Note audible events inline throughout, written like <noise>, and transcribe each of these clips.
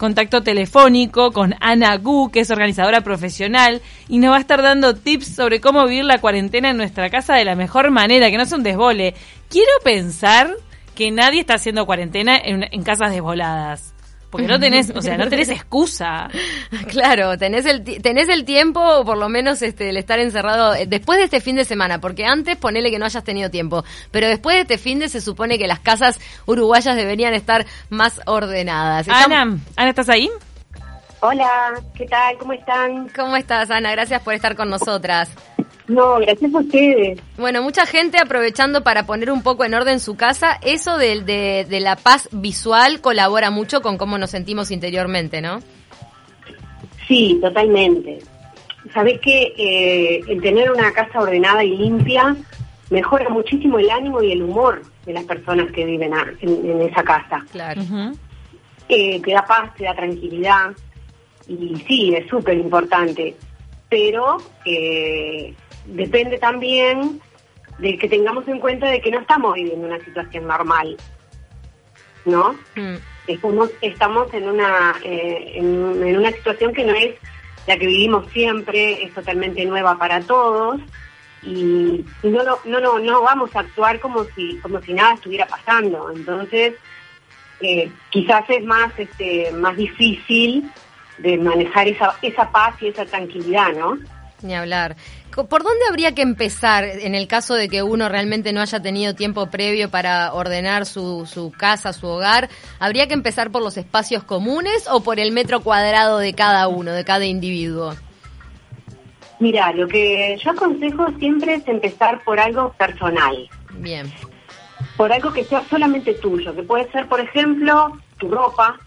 contacto telefónico con Ana Gu, que es organizadora profesional, y nos va a estar dando tips sobre cómo vivir la cuarentena en nuestra casa de la mejor manera, que no sea un desbole. Quiero pensar que nadie está haciendo cuarentena en, en casas desvoladas. Porque no tenés, o sea, no tenés <laughs> excusa. Claro, tenés el, tenés el tiempo, o por lo menos este, el estar encerrado eh, después de este fin de semana, porque antes ponele que no hayas tenido tiempo, pero después de este fin de se supone que las casas uruguayas deberían estar más ordenadas. Ana, Ana, ¿estás ahí? Hola, ¿qué tal? ¿Cómo están? ¿Cómo estás, Ana? Gracias por estar con nosotras. No, gracias a ustedes. Bueno, mucha gente aprovechando para poner un poco en orden su casa, eso de, de, la paz visual colabora mucho con cómo nos sentimos interiormente, ¿no? Sí, totalmente. Sabés que eh, el tener una casa ordenada y limpia mejora muchísimo el ánimo y el humor de las personas que viven en, esa casa. Claro. eh, te da paz, te da tranquilidad y sí, es súper importante. Pero eh, depende también de que tengamos en cuenta de que no estamos viviendo una situación normal, ¿no? Mm. Estamos, estamos en una eh, en, una situación que no es la que vivimos siempre, es totalmente nueva para todos y, no, no, no, no vamos a actuar como si como si nada estuviera pasando. Entonces, eh, quizás es más este más difícil de manejar esa esa paz y esa tranquilidad, ¿no? Ni hablar. ¿Por dónde habría que empezar en el caso de que uno realmente no haya tenido tiempo previo para ordenar su, su casa, su hogar? ¿Habría que empezar por los espacios comunes o por el metro cuadrado de cada uno, de cada individuo? Mira, lo que yo aconsejo siempre es empezar por algo personal. Bien. Por algo que sea solamente tuyo, que puede ser, por ejemplo, tu ropa,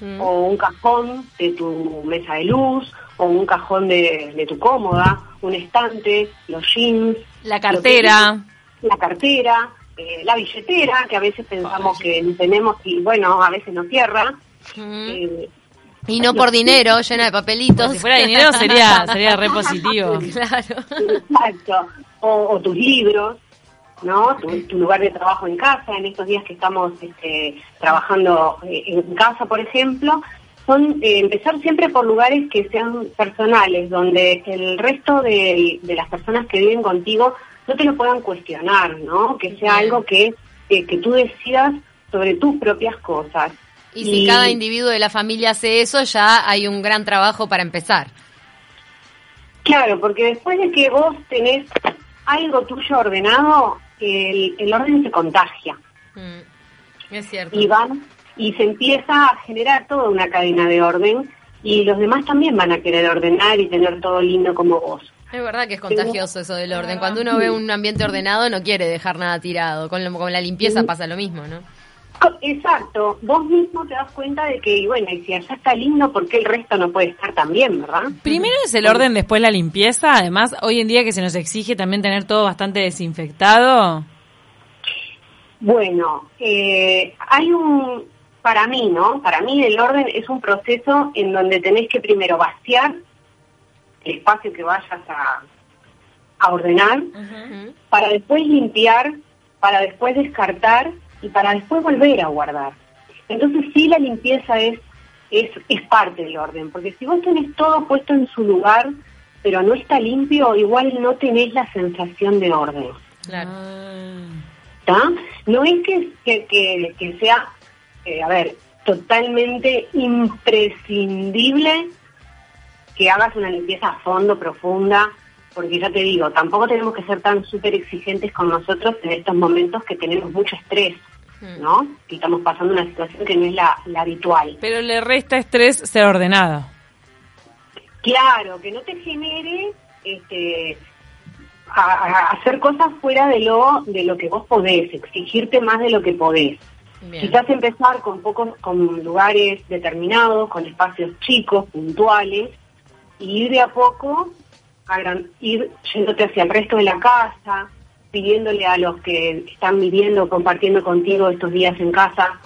mm. o un cajón de tu mesa de luz, o un cajón de, tu cómoda, un estante, los jeans. La cartera. la cartera, eh, la billetera, que a veces pensamos que no tenemos y bueno, a veces nos cierra. Eh, y no por dinero, llena de papelitos. Si fuera dinero sería, sería re positivo. <laughs> claro. Exacto. O, tus libros, ¿no? Tu, lugar de trabajo en casa, en estos días que estamos este, trabajando eh, en casa, por ejemplo, son eh, empezar siempre por lugares que sean personales, donde el resto de, las personas que viven contigo no te lo puedan cuestionar, ¿no? Que sea algo que, que tú decidas sobre tus propias cosas. Y, si cada individuo de la familia hace eso, ya hay un gran trabajo para empezar. Claro, porque después de que vos tenés algo tuyo ordenado, el, el orden se contagia. Mm, es cierto. Y van y se empieza a generar toda una cadena de orden y los demás también van a querer ordenar y tener todo lindo como vos. Es verdad que es contagioso eso del orden. Cuando uno ve un ambiente ordenado no quiere dejar nada tirado. Con, con la limpieza pasa lo mismo, ¿no? Exacto, vos mismo te das cuenta de que, bueno, y si allá está lindo, ¿por qué el resto no puede estar también, verdad? Primero es el orden, después la limpieza. Además, hoy en día que se nos exige también tener todo bastante desinfectado. Bueno, eh, hay un, para mí, ¿no? Para mí el orden es un proceso en donde tenés que primero vaciar el espacio que vayas a, ordenar, para después limpiar, para después descartar y para después volver a guardar. Entonces sí la limpieza es, es, es parte del orden, porque si vos tenés todo puesto en su lugar, pero no está limpio, igual no tenés la sensación de orden. Claro. No es que, que, que sea eh, a ver, totalmente imprescindible que hagas una limpieza a fondo, profunda, porque ya te digo, tampoco tenemos que ser tan súper exigentes con nosotros en estos momentos que tenemos mucho estrés, hmm. ¿no? Que estamos pasando una situación que no es la, habitual. Pero le resta estrés ser ordenado. Claro, que no te genere este, hacer cosas fuera de lo, de lo que vos podés, exigirte más de lo que podés. Quizás empezar con pocos, con lugares determinados, con espacios chicos, puntuales, y ir de a poco, a ir yéndote hacia el resto de la casa, pidiéndole a los que están viviendo, compartiendo contigo estos días en casa,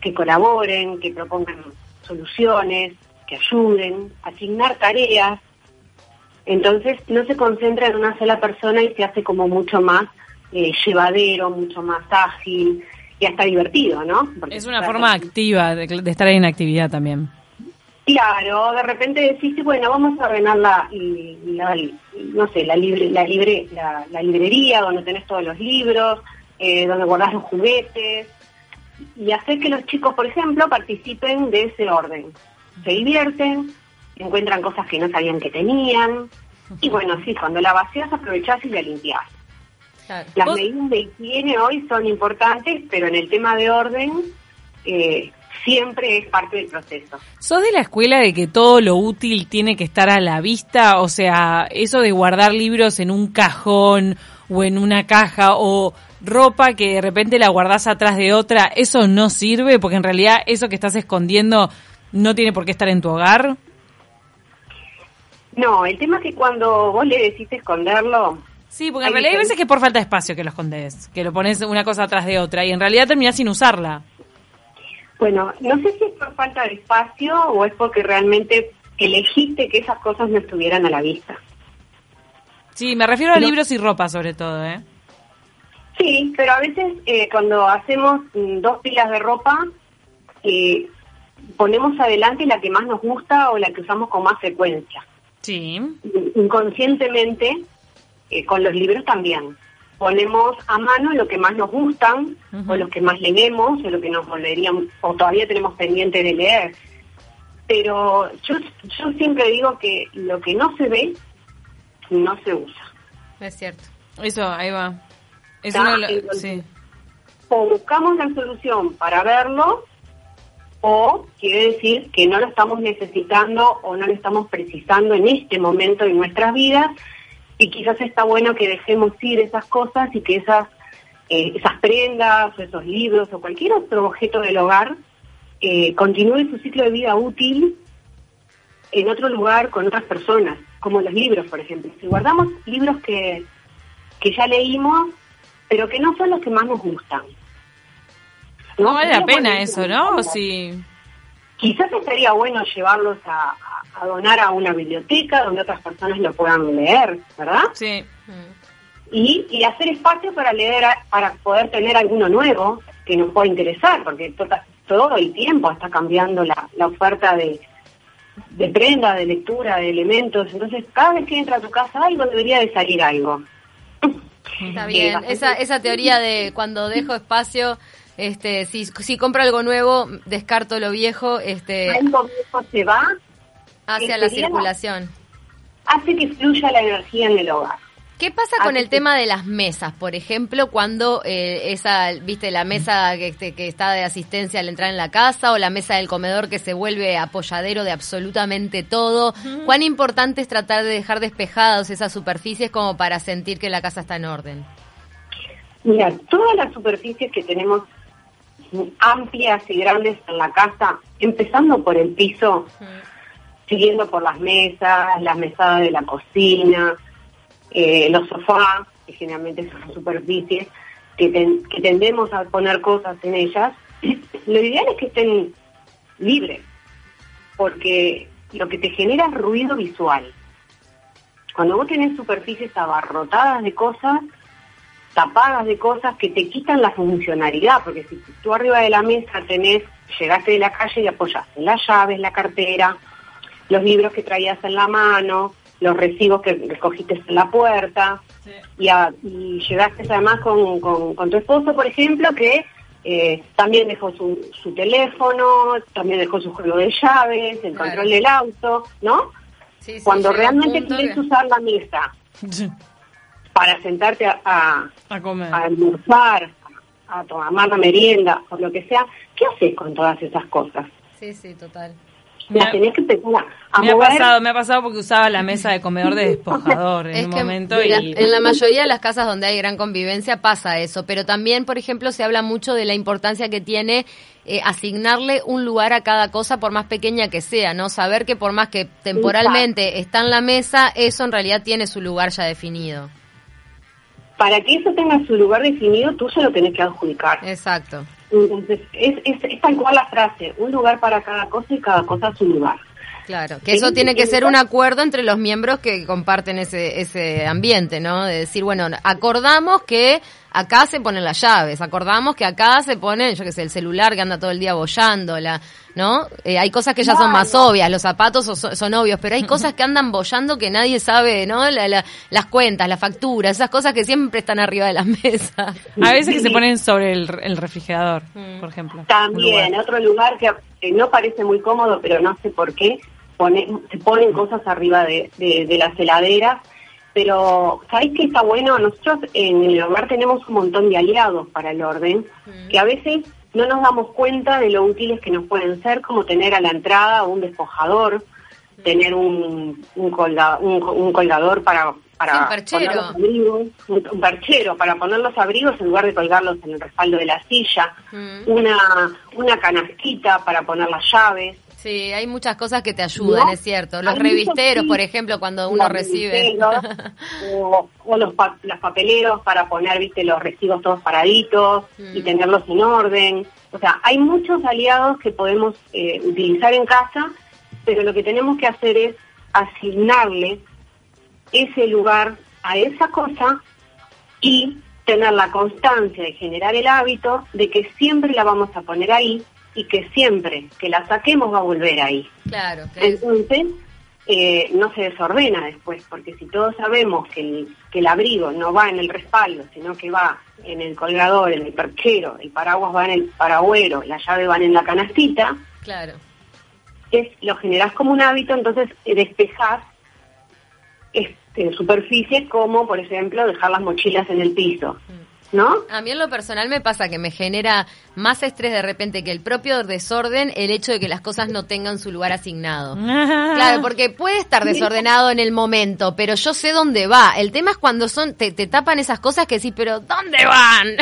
que colaboren, que propongan soluciones, que ayuden, asignar tareas. Entonces no se concentra en una sola persona y se hace como mucho más eh, llevadero, mucho más ágil, y hasta divertido, ¿no? es una forma activa de, estar en actividad también. Claro, de repente decís, bueno, vamos a ordenar la, no sé, la, libre, la, libre, la, librería donde tenés todos los libros, eh, donde guardás los juguetes, y hacer que los chicos, por ejemplo, participen de ese orden. Se divierten, encuentran cosas que no sabían que tenían, y bueno, sí, cuando la vacías aprovechás y la limpiás. Las medidas de higiene hoy son importantes, pero en el tema de orden eh, siempre es parte del proceso. ¿Sos de la escuela de que todo lo útil tiene que estar a la vista? O sea, eso de guardar libros en un cajón o en una caja o ropa que de repente la guardás atrás de otra, ¿eso no sirve? Porque en realidad eso que estás escondiendo no tiene por qué estar en tu hogar. No, el tema es que cuando vos le decís esconderlo, Sí, porque en realidad hay veces que por falta de espacio que lo escondes, que lo pones una cosa atrás de otra y en realidad terminás sin usarla. Bueno, no sé si es por falta de espacio o es porque realmente elegiste que esas cosas no estuvieran a la vista. Sí, me refiero a libros y ropa sobre todo, ¿eh? Sí, pero a veces eh, cuando hacemos mm, dos pilas de ropa, eh, ponemos adelante la que más nos gusta o la que usamos con más frecuencia. Sí. Inconscientemente eh, con los libros también. Ponemos a mano lo que más nos gustan, o los que más leemos, o lo que nos volveríamos, o todavía tenemos pendiente de leer. Pero yo, yo siempre digo que lo que no se ve, no se usa. Es cierto. Eso, ahí va. sí. O buscamos la solución para verlo, o quiere decir que no lo estamos necesitando o no lo estamos precisando en este momento de nuestras vidas y quizás está bueno que dejemos ir esas cosas y que esas, eh, esas prendas o esos libros o cualquier otro objeto del hogar eh, continúe su ciclo de vida útil en otro lugar con otras personas, como los libros, por ejemplo. Si guardamos libros que, que ya leímos, pero que no son los que más nos gustan. No, vale la pena eso, ¿no? Si... Quizás estaría bueno llevarlos a, a donar a una biblioteca donde otras personas lo puedan leer, ¿verdad? Sí. Y, y hacer espacio para leer, para poder tener alguno nuevo que nos pueda interesar, porque todo el tiempo está cambiando la, la oferta de, de prenda, de lectura, de elementos. Entonces, cada vez que entra a tu casa algo, debería de salir algo. Está <laughs> bien. esa, esa teoría de cuando dejo espacio, este, si, si compro algo nuevo, descarto lo viejo. Este... Algo viejo se va hacia la circulación. Hace que fluya la energía en el hogar. ¿Qué pasa con el tema de las mesas, por ejemplo, cuando eh, esa, viste, la mesa que, este, que, está de asistencia al entrar en la casa o la mesa del comedor que se vuelve apoyadero de absolutamente todo? ¿Cuán importante es tratar de dejar despejadas esas superficies como para sentir que la casa está en orden? Mira, todas las superficies que tenemos amplias y grandes en la casa, empezando por el piso, siguiendo por las mesas, las mesadas de la cocina, eh, los sofás, que generalmente son superficies, que, que tendemos a poner cosas en ellas, <clears throat> lo ideal es que estén libres, porque lo que te genera es ruido visual. Cuando vos tenés superficies abarrotadas de cosas, tapadas de cosas que te quitan la funcionalidad, porque si tú arriba de la mesa tenés, llegaste de la calle y apoyaste las llaves, la cartera, los libros que traías en la mano, los recibos que recogiste en la puerta, y, llegaste además con, con, tu esposo, por ejemplo, que eh, también dejó su, su, teléfono, también dejó su juego de llaves, el control del auto, ¿no? Cuando realmente quieres usar la mesa para sentarte a, a, a almorzar, a tomar la merienda o lo que sea, ¿qué haces con todas esas cosas? Sí, sí, total me Ha pasado, me ha pasado porque usaba la mesa de comedor de despojador <laughs> en un momento. y... En la mayoría de las casas donde hay gran convivencia pasa eso, pero también, por ejemplo, se habla mucho de la importancia que tiene eh, asignarle un lugar a cada cosa, por más pequeña que sea, ¿no? Saber que por más que temporalmente está en la mesa, eso en realidad tiene su lugar ya definido. Para que eso tenga su lugar definido, tú se lo tenés que adjudicar. Exacto. Entonces, es, es, tal cual la frase, un lugar para cada cosa y cada cosa a su lugar. Claro, que eso tiene que ser un acuerdo entre los miembros que comparten ese, ese ambiente, ¿no? De decir, bueno, acordamos que acá se ponen las llaves, acordamos que acá se pone, yo qué sé, el celular que anda todo el día bollando, la, ¿no? Eh, hay cosas que ya son más obvias, los zapatos son, obvios, pero hay cosas que andan bollando que nadie sabe, ¿no? las cuentas, las facturas, esas cosas que siempre están arriba de las mesas. A veces que se ponen sobre el, refrigerador, mm. por ejemplo. También, otro lugar que, no parece muy cómodo, pero no sé por qué, se ponen cosas arriba de, de las heladeras pero ¿sabéis qué está bueno? Nosotros en el hogar tenemos un montón de aliados para el orden, mm. que a veces no nos damos cuenta de lo útiles que nos pueden ser, como tener a la entrada un despojador, mm. tener un, un, colgador para, para poner los abrigos, un, perchero para poner los abrigos en lugar de colgarlos en el respaldo de la silla, mm. una, una canastita para poner las llaves. Sí, hay muchas cosas que te ayudan, es cierto. Los revisteros, por ejemplo, cuando uno recibe. <laughs> o, los, papeleros para poner, viste, los recibos todos paraditos y mm. tenerlos en orden. O sea, hay muchos aliados que podemos eh, utilizar en casa, pero lo que tenemos que hacer es asignarle ese lugar a esa cosa y tener la constancia de generar el hábito de que siempre la vamos a poner ahí y que siempre que la saquemos va a volver ahí. Claro. Entonces, eh, no se desordena después, porque si todos sabemos que el, que el abrigo no va en el respaldo, sino que va en el colgador, en el perchero, el paraguas va en el paragüero, la llave van en la canastita, claro. es, lo generás como un hábito, entonces eh, despejar este, superficies como, por ejemplo, dejar las mochilas en el piso. Mm. ¿No? A mí en lo personal me pasa que me genera más estrés de repente que el propio desorden el hecho de que las cosas no tengan su lugar asignado. <laughs> claro, porque puede estar desordenado en el momento, pero yo sé dónde va. El tema es cuando son te, tapan esas cosas que sí, pero ¿dónde van?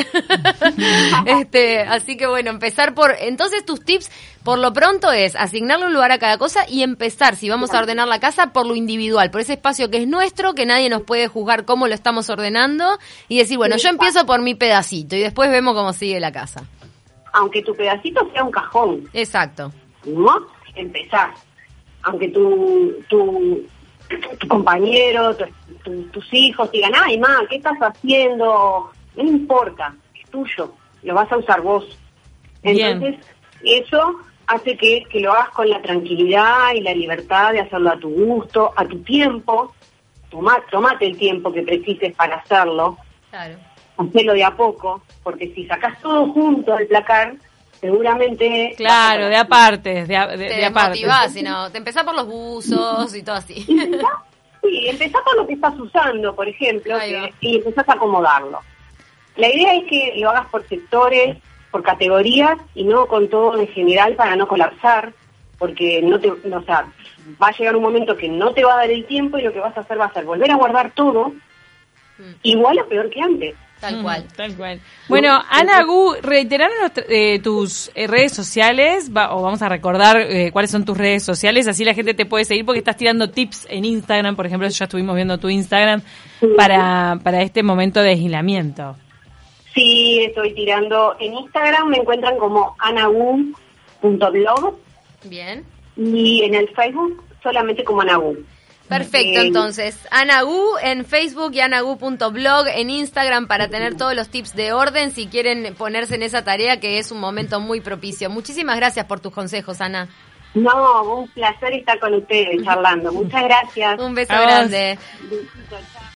<laughs> <laughs> este, así que bueno, empezar por entonces tus tips por lo pronto es asignarle un lugar a cada cosa y empezar, si vamos a ordenar la casa, por lo individual, por ese espacio que es nuestro, que nadie nos puede juzgar cómo lo estamos ordenando y decir, bueno, yo empiezo por mi pedacito y después vemos cómo sigue la casa aunque tu pedacito sea un cajón. Exacto. ¿No? Empezar. Aunque tu, tu, compañero, tus hijos digan, ay, ma, ¿qué estás haciendo? No importa, es tuyo, lo vas a usar vos. Entonces, eso hace que, que lo hagas con la tranquilidad y la libertad de hacerlo a tu gusto, a tu tiempo. Toma, tomate el tiempo que precises para hacerlo. Claro hacerlo de a poco, porque si sacas todo junto al placar, seguramente... Claro, de aparte, de, de, te aparte. sino te empezás por los buzos y todo así. sí, empezás por lo que estás usando, por ejemplo, y empezás a acomodarlo. La idea es que lo hagas por sectores, por categorías y no con todo en general para no colapsar, porque no te, o sea, va a llegar un momento que no te va a dar el tiempo y lo que vas a hacer va a ser volver a guardar todo, mm. igual o peor que antes. Tal cual. Tal cual. Bueno, Ana Gu, reiteraron eh, tus eh, redes sociales, o vamos a recordar eh, cuáles son tus redes sociales, así la gente te puede seguir porque estás tirando tips en Instagram, por ejemplo, ya estuvimos viendo tu Instagram para, para este momento de aislamiento. Sí, estoy tirando en Instagram, me encuentran como anagu.blog. Bien. Y en el Facebook solamente como anagu. Perfecto, entonces, Anagu en Facebook y anagu.blog en Instagram para tener todos los tips de orden si quieren ponerse en esa tarea que es un momento muy propicio. Muchísimas gracias por tus consejos, Ana. No, un placer estar con ustedes charlando. Muchas gracias. un beso grande.